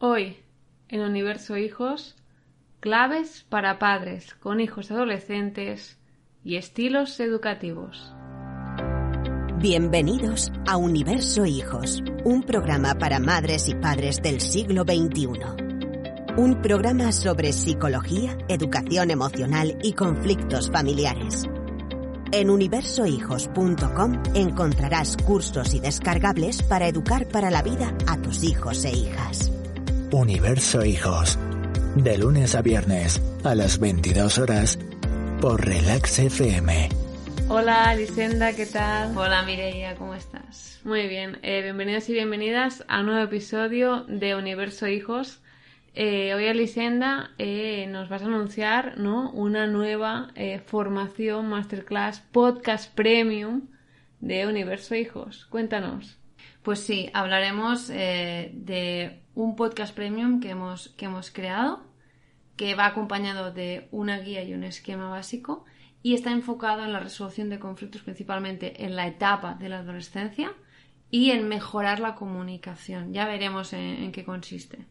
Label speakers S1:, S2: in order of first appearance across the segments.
S1: Hoy, en Universo Hijos, claves para padres con hijos adolescentes y estilos educativos.
S2: Bienvenidos a Universo Hijos, un programa para madres y padres del siglo XXI. Un programa sobre psicología, educación emocional y conflictos familiares. En universohijos.com encontrarás cursos y descargables para educar para la vida a tus hijos e hijas.
S3: Universo Hijos. De lunes a viernes a las 22 horas por Relax FM.
S1: Hola, Lisenda, ¿qué tal?
S4: Hola, Mireia, ¿cómo estás?
S1: Muy bien, eh, bienvenidos y bienvenidas a un nuevo episodio de Universo Hijos. Eh, hoy, Elisenda, eh, nos vas a anunciar ¿no? una nueva eh, formación, masterclass, podcast premium de Universo Hijos. Cuéntanos.
S4: Pues sí, hablaremos eh, de un podcast premium que hemos, que hemos creado, que va acompañado de una guía y un esquema básico y está enfocado en la resolución de conflictos principalmente en la etapa de la adolescencia y en mejorar la comunicación. Ya veremos en, en qué consiste.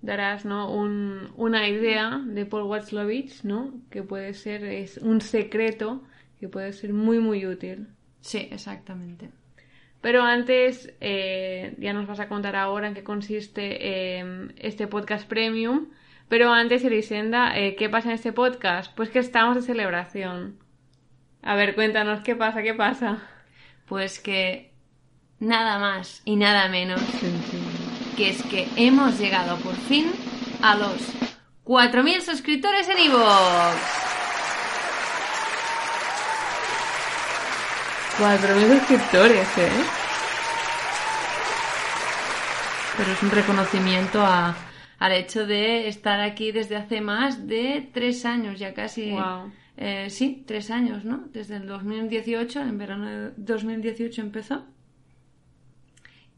S1: Darás ¿no? un, una idea de Paul Watzlawick, ¿no? que puede ser es un secreto que puede ser muy muy útil.
S4: Sí, exactamente.
S1: Pero antes, eh, ya nos vas a contar ahora en qué consiste eh, este podcast premium. Pero antes, Elisenda, eh, ¿qué pasa en este podcast? Pues que estamos de celebración. A ver, cuéntanos, ¿qué pasa? ¿Qué pasa?
S4: Pues que nada más y nada menos que es que hemos llegado por fin a los 4.000 suscriptores en iVoox.
S1: 4.000 suscriptores, ¿eh?
S4: Pero es un reconocimiento a, al hecho de estar aquí desde hace más de tres años, ya casi.
S1: Wow.
S4: Eh, sí, tres años, ¿no? Desde el 2018, en verano de 2018 empezó.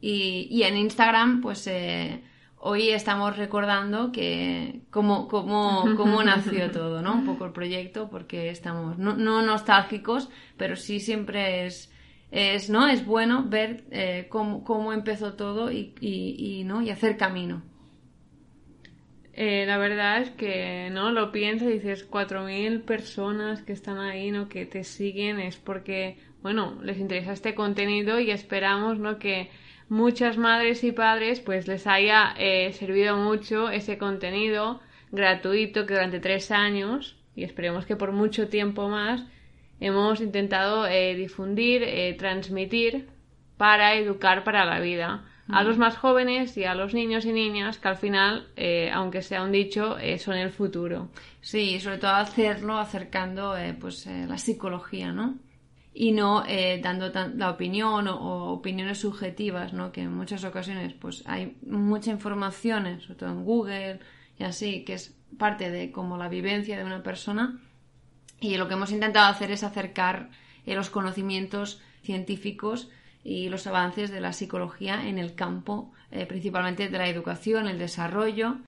S4: Y, y en Instagram, pues eh, hoy estamos recordando que cómo, cómo, cómo nació todo, ¿no? Un poco el proyecto, porque estamos no, no nostálgicos, pero sí siempre es, es, ¿no? es bueno ver eh, cómo, cómo empezó todo y, y, y, ¿no? y hacer camino.
S1: Eh, la verdad es que no lo piensas y dices 4.000 personas que están ahí, ¿no? que te siguen, es porque, bueno, les interesa este contenido y esperamos, ¿no? que muchas madres y padres pues les haya eh, servido mucho ese contenido gratuito que durante tres años y esperemos que por mucho tiempo más hemos intentado eh, difundir, eh, transmitir para educar para la vida a los más jóvenes y a los niños y niñas que al final, eh, aunque sea un dicho, eh, son el futuro.
S4: Sí, sobre todo hacerlo acercando eh, pues la psicología, ¿no? Y no eh, dando la opinión o, o, opiniones subjetivas, ¿no? Que en muchas ocasiones pues hay mucha información, sobre todo en Google y así, que es parte de como la vivencia de una persona y lo que hemos intentado hacer es acercar eh, los conocimientos científicos y los avances de la psicología en el campo, eh, principalmente de la educación, el desarrollo.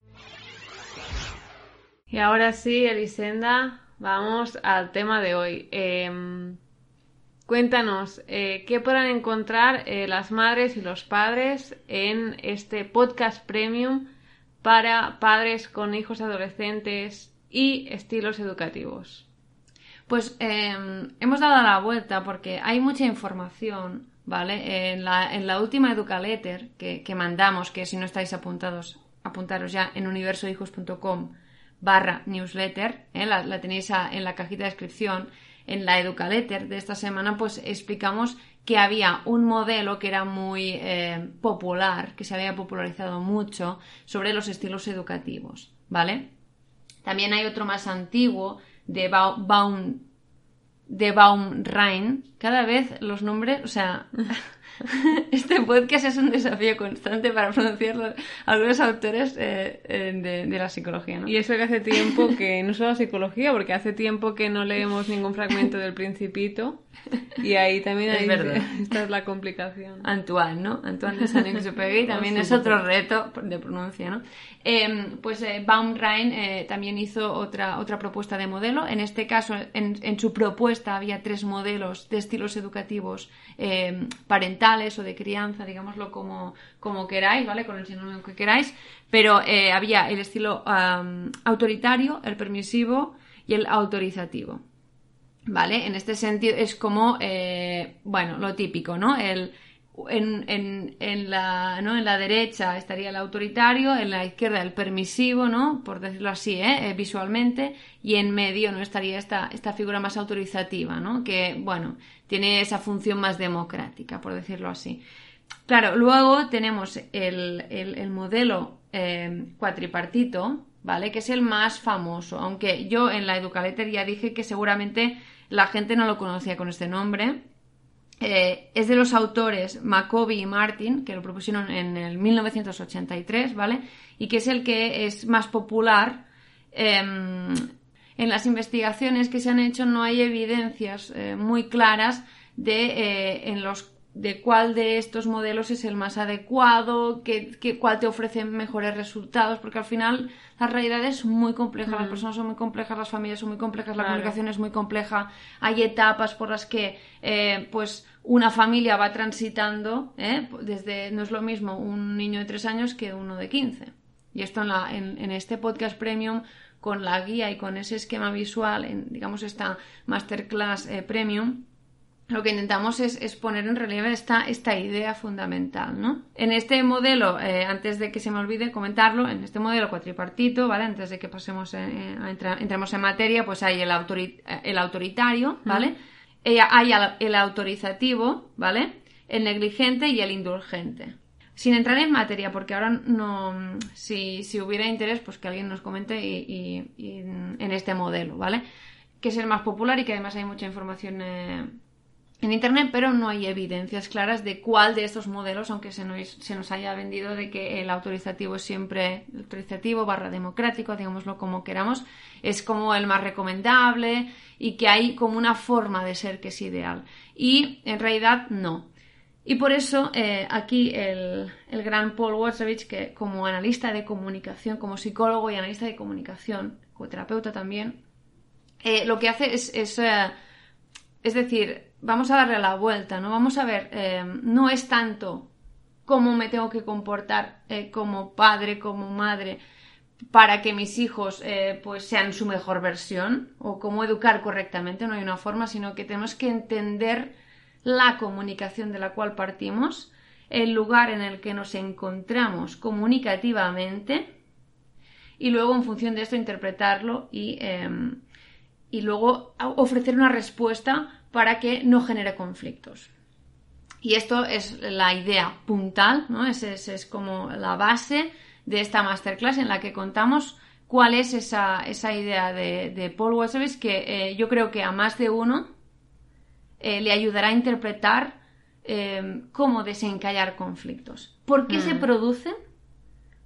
S1: Y ahora sí, Elisenda, vamos al tema de hoy. Eh, Cuéntanos, eh, ¿qué podrán encontrar eh, las madres y los padres en este podcast premium para padres con hijos adolescentes y estilos educativos?
S4: Pues eh, hemos dado la vuelta porque hay mucha información, ¿vale? En la, última Educaletter que, que, mandamos, que si no estáis apuntados, apuntaros ya en universohijos.com barra newsletter, ¿eh? la, tenéis en la cajita de descripción en la Educaletter de esta semana, pues explicamos que había un modelo que era muy eh, popular, que se había popularizado mucho sobre los estilos educativos, ¿vale? También hay otro más antiguo de Baum, de Baumrein. Cada vez los nombres, o sea, este podcast es un desafío constante para pronunciar algunos autores eh, de, de, la psicología. ¿no?
S1: Y eso que hace tiempo que, no solo psicología, porque hace tiempo que no leemos ningún fragmento del Principito. Y ahí también hay,
S4: es
S1: esta es la complicación.
S4: Antoine, ¿no? Antoine de Saint-Exupéry también es otro reto de pronuncia, ¿no? Eh, pues eh, Baumrein eh, también hizo otra, otra propuesta de modelo. En este caso, en, en su propuesta había tres modelos de estilos educativos parentales o de crianza, digámoslo como, como queráis, ¿vale? Con el sinónimo que queráis, pero eh, había el estilo autoritario, el permisivo y el autorizativo. ¿Vale? En este sentido es como, eh, bueno, lo típico, ¿no? El, en, en, la, ¿no? en la derecha estaría el autoritario, en la izquierda el permisivo, ¿no? Por decirlo así, ¿eh? ¿eh? visualmente, y en medio no estaría esta, esta figura más autorizativa, ¿no? Que, bueno, tiene esa función más democrática, por decirlo así. Claro, luego tenemos el, el, modelo eh, cuatripartito, ¿vale? Que es el más famoso, aunque yo en la Educaletter ya dije que seguramente la gente no lo conocía con este nombre, eh, es de los autores Macoby y Martin, que lo propusieron en el 1983, ¿vale? Y que es el que es más popular. Em, en las investigaciones que se han hecho no hay evidencias eh, muy claras de eh, en los de cuál de estos modelos es el más adecuado, que, cuál te ofrece mejores resultados, porque al final la realidad es muy compleja, las mm. personas son muy complejas, las familias son muy complejas, la comunicación es muy compleja, hay etapas por las que pues una familia va transitando, ¿eh? desde no es lo mismo un niño de tres años que uno de 15. Y esto en, la, en, este podcast premium, con la guía y con ese esquema visual, en, digamos esta masterclass eh, premium, lo que intentamos es, poner en relieve esta, esta idea fundamental, ¿no? En este modelo, eh, antes de que se me olvide comentarlo, en este modelo cuatripartito, ¿vale? Antes de que pasemos, entremos en materia, pues hay el, el autoritario, ¿vale? hay el autorizativo, ¿vale? El negligente y el indulgente. Sin entrar en materia, porque ahora no. Si, hubiera interés, pues que alguien nos comente y, en este modelo, ¿vale? Que es el más popular y que además hay mucha información eh, en internet, pero no hay evidencias claras de cuál de estos modelos, aunque se nos, se nos haya vendido de que el autorizativo es siempre el autorizativo barra democrático, digámoslo como queramos, es como el más recomendable y que hay como una forma de ser que es ideal. Y en realidad no. Y por eso eh, aquí el, gran Paul Watzlawick, que como analista de comunicación, como psicólogo y analista de comunicación, como terapeuta también, eh, lo que hace es, es, eh, es decir, vamos a darle la vuelta, ¿no? Vamos a ver, eh, no es tanto cómo me tengo que comportar eh, como padre, como madre, para que mis hijos eh, pues sean su mejor versión o cómo educar correctamente, no hay una forma, sino que tenemos que entender la comunicación de la cual partimos, el lugar en el que nos encontramos comunicativamente y luego en función de esto interpretarlo y, em, y luego ofrecer una respuesta para que no genere conflictos. Y esto es la idea puntal, ¿no? Esa es, como la base de esta masterclass en la que contamos cuál es esa, idea de, Paul Watzlawick que eh, yo creo que a más de uno eh, le ayudará a interpretar eh, cómo desencallar conflictos. ¿Por qué se mm. producen?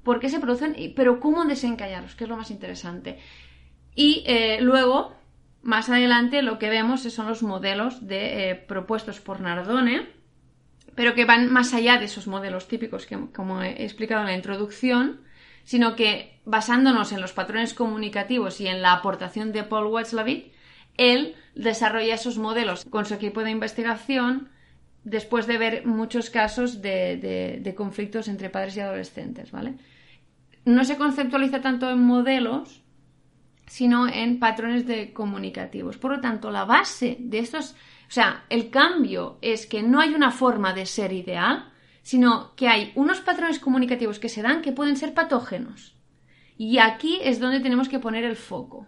S4: ¿Por qué se producen? Pero cómo desencallarlos, que es lo más interesante. Y luego más adelante lo que vemos son los modelos de, eh, propuestos por Nardone, pero que van más allá de esos modelos típicos que, como he explicado en la introducción, sino que basándonos en los patrones comunicativos y en la aportación de Paul Watzlawick, él desarrolla esos modelos con su equipo de investigación después de ver muchos casos de, de conflictos entre padres y adolescentes, ¿vale? No se conceptualiza tanto en modelos, sino en patrones de comunicativos. Por lo tanto, la base de estos, o sea, el cambio es que no hay una forma de ser ideal, sino que hay unos patrones comunicativos que se dan que pueden ser patógenos. Y aquí es donde tenemos que poner el foco.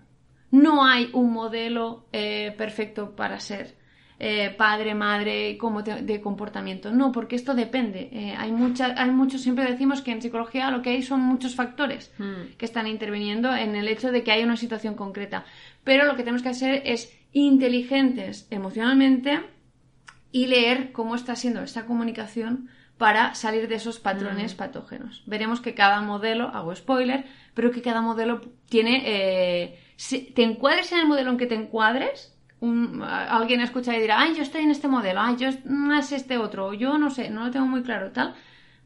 S4: No hay un modelo eh, perfecto para ser eh, padre, madre, como de comportamiento. No, porque esto depende. Eh, hay, mucha, hay muchos, siempre decimos que en psicología lo que hay son muchos factores hmm. que están interviniendo en el hecho de que hay una situación concreta. Pero lo que tenemos que hacer es inteligentes emocionalmente y leer cómo está siendo esta comunicación para salir de esos patrones hmm. patógenos. Veremos que cada modelo, hago spoiler, pero que cada modelo tiene... Eh, si te encuadres en el modelo en que te encuadres, alguien escucha y dirá, ay, yo estoy en este modelo, ay, yo no es este otro, yo no sé, no lo tengo muy claro, tal.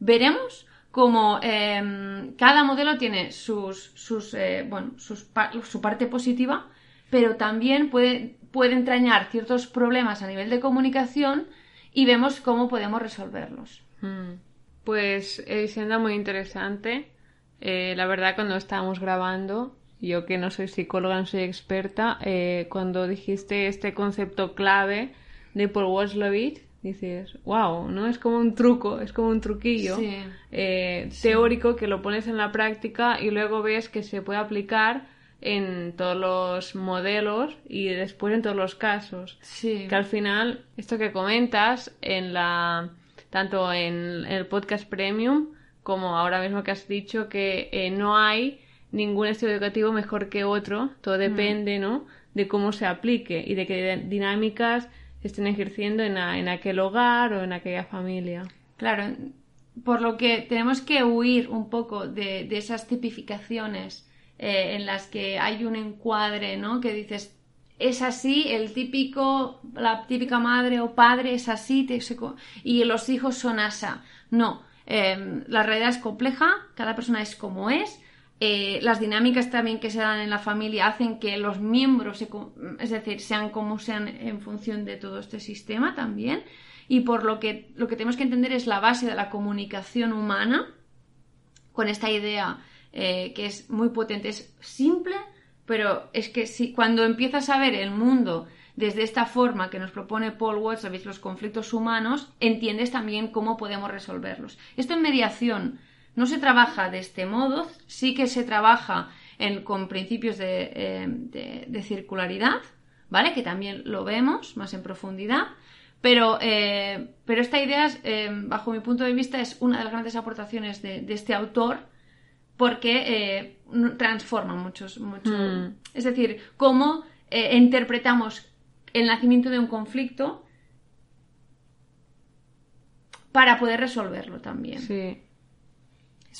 S4: Veremos como em, cada modelo tiene sus, sus eh, bueno, su parte positiva, pero también puede, puede entrañar ciertos problemas a nivel de comunicación y vemos cómo podemos resolverlos.
S1: Mm. Pues eh, siendo muy interesante. Eh, la verdad, cuando estábamos grabando, yo que no soy psicóloga, no soy experta, eh, cuando dijiste este concepto clave de Paul Watzlawick, dices, wow, ¿no? Es como un truco, es como un truquillo eh, teórico que lo pones en la práctica y luego ves que se puede aplicar en todos los modelos y después en todos los casos.
S4: Sí.
S1: Que al final, esto que comentas en la tanto en el podcast premium como ahora mismo que has dicho que eh, no hay ningún estilo educativo mejor que otro, todo mm. depende, ¿no? De cómo se aplique y de qué dinámicas estén ejerciendo en, en aquel hogar o en aquella familia.
S4: Claro, por lo que tenemos que huir un poco de, esas tipificaciones eh, en las que hay un encuadre, ¿no? Que dices, es así, el típico, la típica madre o padre es así y los hijos son asa. No, em, la realidad es compleja, cada persona es como es, eh, las dinámicas también que se dan en la familia hacen que los miembros, es decir, sean como sean en función de todo este sistema también. Y por lo que lo que tenemos que entender es la base de la comunicación humana, con esta idea eh, que es muy potente, es simple, pero es que si cuando empiezas a ver el mundo desde esta forma que nos propone Paul sabéis, los conflictos humanos, entiendes también cómo podemos resolverlos. Esto en mediación no se trabaja de este modo, sí que se trabaja con principios eh, de, circularidad, ¿vale? Que también lo vemos más en profundidad. Pero, eh, pero esta idea, eh, bajo mi punto de vista, es una de las grandes aportaciones de, este autor porque transforma muchos, mucho. Mm. Es decir, cómo interpretamos el nacimiento de un conflicto para poder resolverlo también.
S1: Sí.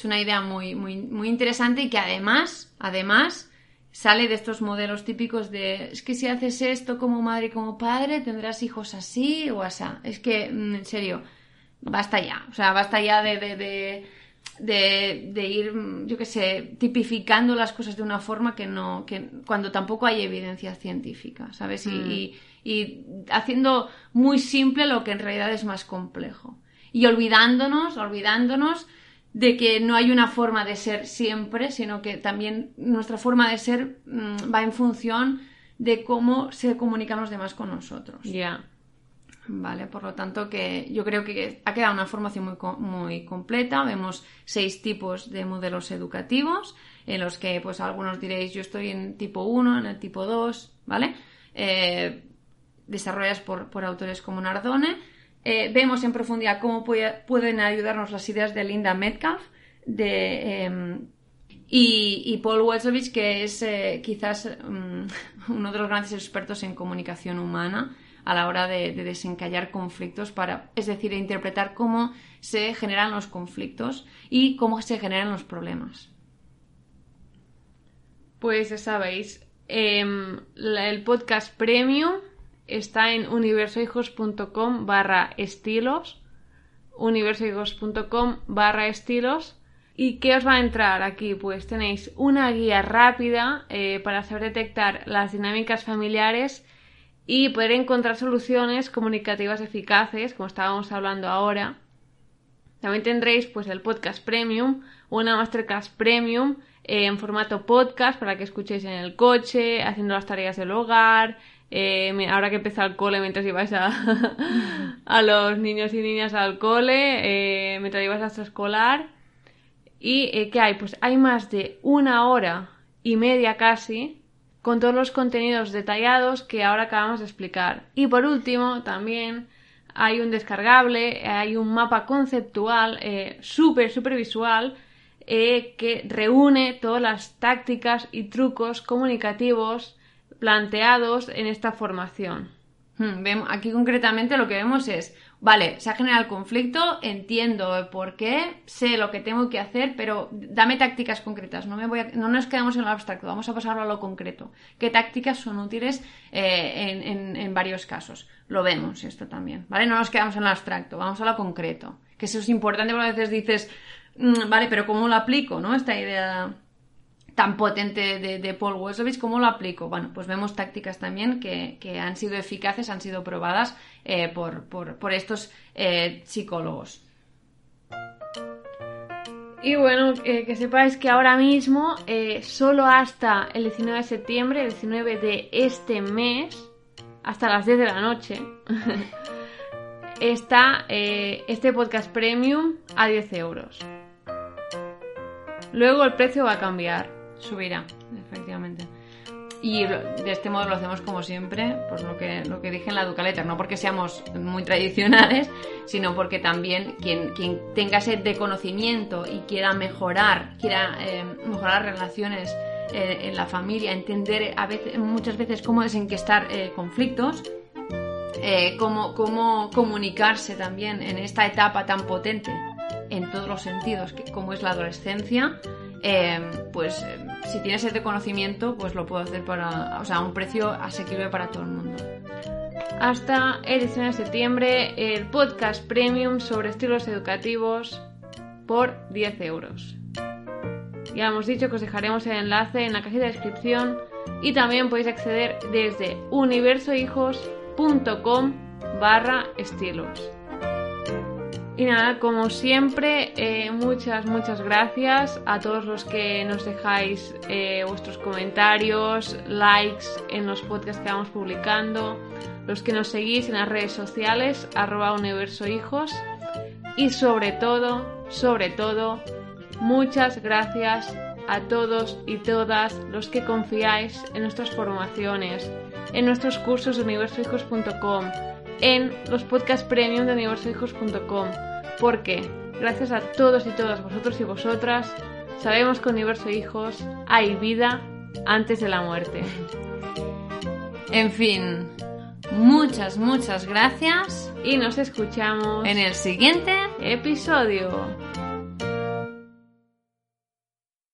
S4: Es una idea muy, muy, muy interesante y que además, además, sale de estos modelos típicos de es que si haces esto como madre y como padre tendrás hijos así o así. Es que, mm, en serio, basta ya. O sea, basta ya de, de, de, de, ir, yo qué sé, tipificando las cosas de una forma que no, que cuando tampoco hay evidencia científica, ¿sabes? Y, mm. y, y haciendo muy simple lo que en realidad es más complejo. Y olvidándonos, olvidándonos de que no hay una forma de ser siempre, sino que también nuestra forma de ser mm, va en función de cómo se comunican los demás con nosotros.
S1: Ya.
S4: Vale, por lo tanto que yo creo que ha quedado una formación muy, muy completa. Vemos seis tipos de modelos educativos, en los que pues algunos diréis yo estoy en tipo 1, en el tipo 2, ¿vale? Eh, desarrolladas por, por autores como Nardone eh, vemos en profundidad cómo pueden ayudarnos las ideas de Linda Metcalf de, em, y, Paul Watzlawick, que es eh, quizás mm, uno de los grandes expertos en comunicación humana a la hora de, desencallar conflictos, para, es decir, de interpretar cómo se generan los conflictos y cómo se generan los problemas.
S1: Pues ya sabéis, em, el podcast premium está en universohijos.com barra estilos, universohijos.com barra estilos. ¿Y qué os va a entrar aquí? Pues tenéis una guía rápida eh, para saber detectar las dinámicas familiares y poder encontrar soluciones comunicativas eficaces, como estábamos hablando ahora. También tendréis pues el podcast premium, una masterclass premium eh, en formato podcast para que escuchéis en el coche, haciendo las tareas del hogar, eh, ahora que empieza el cole, mientras ibais a, a los niños y niñas al cole, eh, mientras ibas a extraescolar. ¿Y eh, qué hay? Pues hay más de una hora y media casi con todos los contenidos detallados que ahora acabamos de explicar. Y por último, también hay un descargable, hay un mapa conceptual eh, súper, súper visual que reúne todas las tácticas y trucos comunicativos planteados en esta formación.
S4: Hmm, aquí concretamente lo que vemos es, vale, se ha generado el conflicto, entiendo por qué, sé lo que tengo que hacer, pero dame tácticas concretas, no, me voy no nos quedamos en lo abstracto, vamos a pasarlo a lo concreto. ¿Qué tácticas son útiles eh, en, varios casos? Lo vemos esto también, ¿vale? No nos quedamos en lo abstracto, vamos a lo concreto. Que eso es importante porque a veces dices, mm, vale, pero ¿cómo lo aplico, no? Esta idea tan potente de, Paul Weslovich, ¿cómo lo aplico? Bueno, pues vemos tácticas también que, han sido eficaces, han sido probadas eh, por, estos eh, psicólogos.
S1: Y bueno, eh, que sepáis que ahora mismo, solo hasta el 19 de septiembre, el 19 de este mes, hasta las 10 de la noche, está este podcast premium a 10 euros. Luego el precio va a cambiar
S4: subirá, efectivamente. Y de este modo lo hacemos como siempre, por lo que, lo que dije en la Ducaletter, no porque seamos muy tradicionales, sino porque también quien, quien tenga sed de conocimiento y quiera mejorar, quiera eh, mejorar relaciones eh, en la familia, entender a veces, muchas veces cómo desenquestar eh, conflictos, cómo, cómo comunicarse también en esta etapa tan potente en todos los sentidos que, como es la adolescencia, pues si tienes ese conocimiento, pues lo puedo hacer para, o sea, a un precio asequible para todo el mundo.
S1: Hasta el 19 de septiembre, el podcast premium sobre estilos educativos por 10 euros. Ya hemos dicho que os dejaremos el enlace en la cajita de descripción y también podéis acceder desde universohijos.com barra estilos. Y nada, como siempre, eh, muchas, muchas gracias a todos los que nos dejáis eh, vuestros comentarios, likes en los podcasts que vamos publicando, los que nos seguís en las redes sociales, arroba universohijos. Y sobre todo, sobre todo, muchas gracias a todos y todas los que confiáis en nuestras formaciones, en nuestros cursos de universohijos.com, en los podcasts premium de universohijos.com porque gracias a todos y todas vosotros y vosotras, sabemos que Universo Hijos hay vida antes de la muerte.
S4: En fin, muchas, muchas gracias
S1: y nos escuchamos
S4: en el siguiente
S1: episodio.